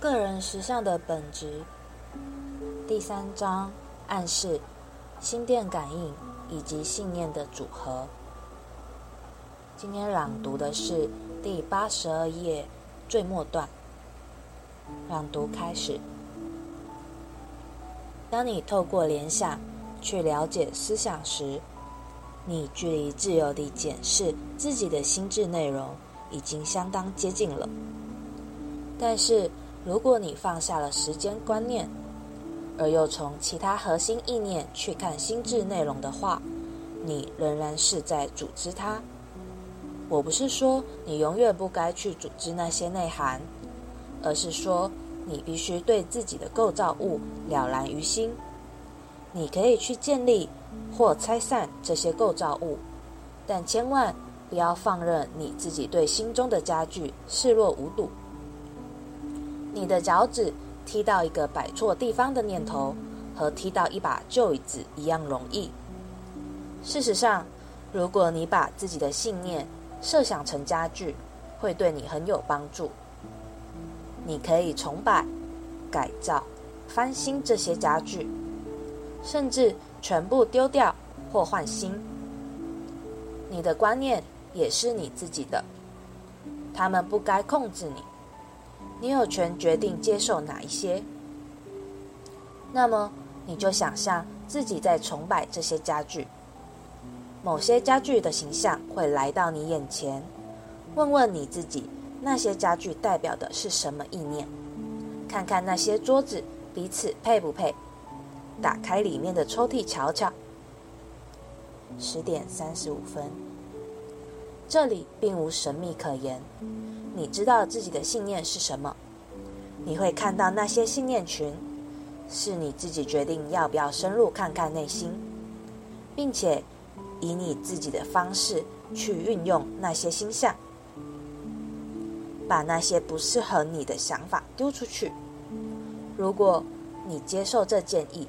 个人实相的本质，第三章暗示心电感应以及信念的组合。今天朗读的是第八十二页最末段。朗读开始。当你透过联想去了解思想时，你距离自由地检视自己的心智内容已经相当接近了。但是，如果你放下了时间观念，而又从其他核心意念去看心智内容的话，你仍然是在组织它。我不是说你永远不该去组织那些内涵，而是说你必须对自己的构造物了然于心。你可以去建立或拆散这些构造物，但千万不要放任你自己对心中的家具视若无睹。你的脚趾踢到一个摆错地方的念头，和踢到一把旧椅子一样容易。事实上，如果你把自己的信念设想成家具，会对你很有帮助。你可以重摆、改造、翻新这些家具，甚至全部丢掉或换新。你的观念也是你自己的，他们不该控制你。你有权决定接受哪一些，那么你就想象自己在崇拜这些家具。某些家具的形象会来到你眼前，问问你自己，那些家具代表的是什么意念？看看那些桌子彼此配不配？打开里面的抽屉瞧瞧。十点三十五分，这里并无神秘可言。你知道自己的信念是什么？你会看到那些信念群，是你自己决定要不要深入看看内心，并且以你自己的方式去运用那些星象，把那些不适合你的想法丢出去。如果你接受这建议，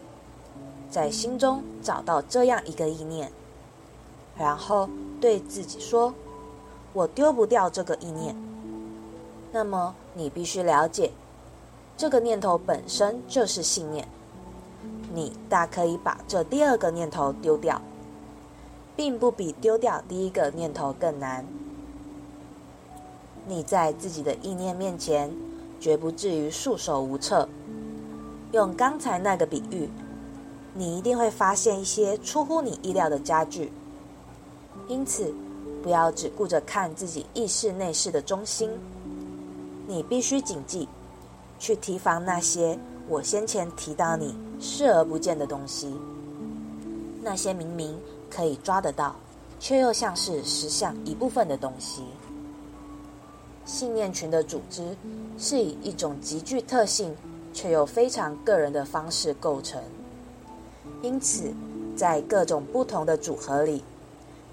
在心中找到这样一个意念，然后对自己说：“我丢不掉这个意念。”那么，你必须了解，这个念头本身就是信念。你大可以把这第二个念头丢掉，并不比丢掉第一个念头更难。你在自己的意念面前，绝不至于束手无策。用刚才那个比喻，你一定会发现一些出乎你意料的家具。因此，不要只顾着看自己意识内饰的中心。你必须谨记，去提防那些我先前提到你视而不见的东西。那些明明可以抓得到，却又像是实相一部分的东西。信念群的组织是以一种极具特性却又非常个人的方式构成，因此在各种不同的组合里，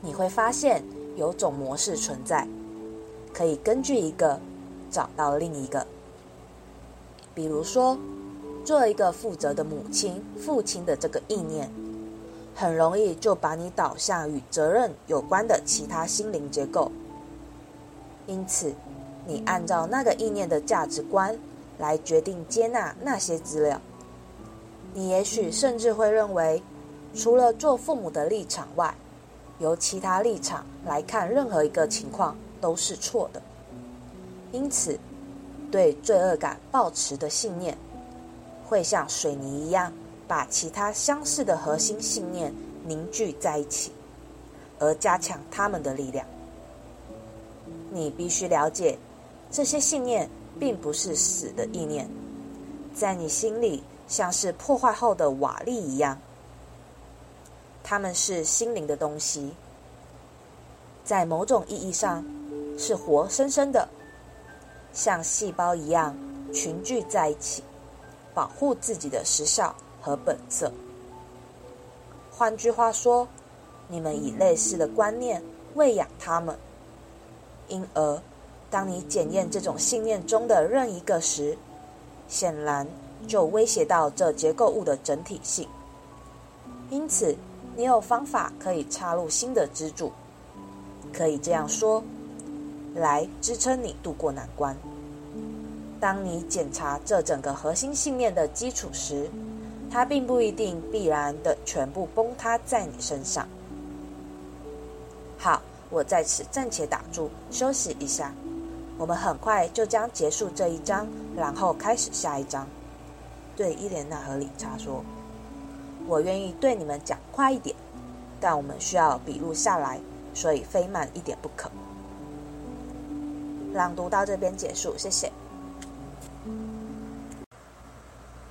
你会发现有种模式存在，可以根据一个。找到另一个，比如说，做一个负责的母亲、父亲的这个意念，很容易就把你导向与责任有关的其他心灵结构。因此，你按照那个意念的价值观来决定接纳那些资料。你也许甚至会认为，除了做父母的立场外，由其他立场来看任何一个情况都是错的。因此，对罪恶感抱持的信念，会像水泥一样，把其他相似的核心信念凝聚在一起，而加强他们的力量。你必须了解，这些信念并不是死的意念，在你心里像是破坏后的瓦砾一样，它们是心灵的东西，在某种意义上是活生生的。像细胞一样群聚在一起，保护自己的时效和本色。换句话说，你们以类似的观念喂养他们，因而，当你检验这种信念中的任一个时，显然就威胁到这结构物的整体性。因此，你有方法可以插入新的支柱，可以这样说。来支撑你度过难关。当你检查这整个核心信念的基础时，它并不一定必然的全部崩塌在你身上。好，我在此暂且打住，休息一下。我们很快就将结束这一章，然后开始下一章。对伊莲娜和理查说：“我愿意对你们讲快一点，但我们需要笔录下来，所以飞慢一点不可。”朗读到这边结束，谢谢。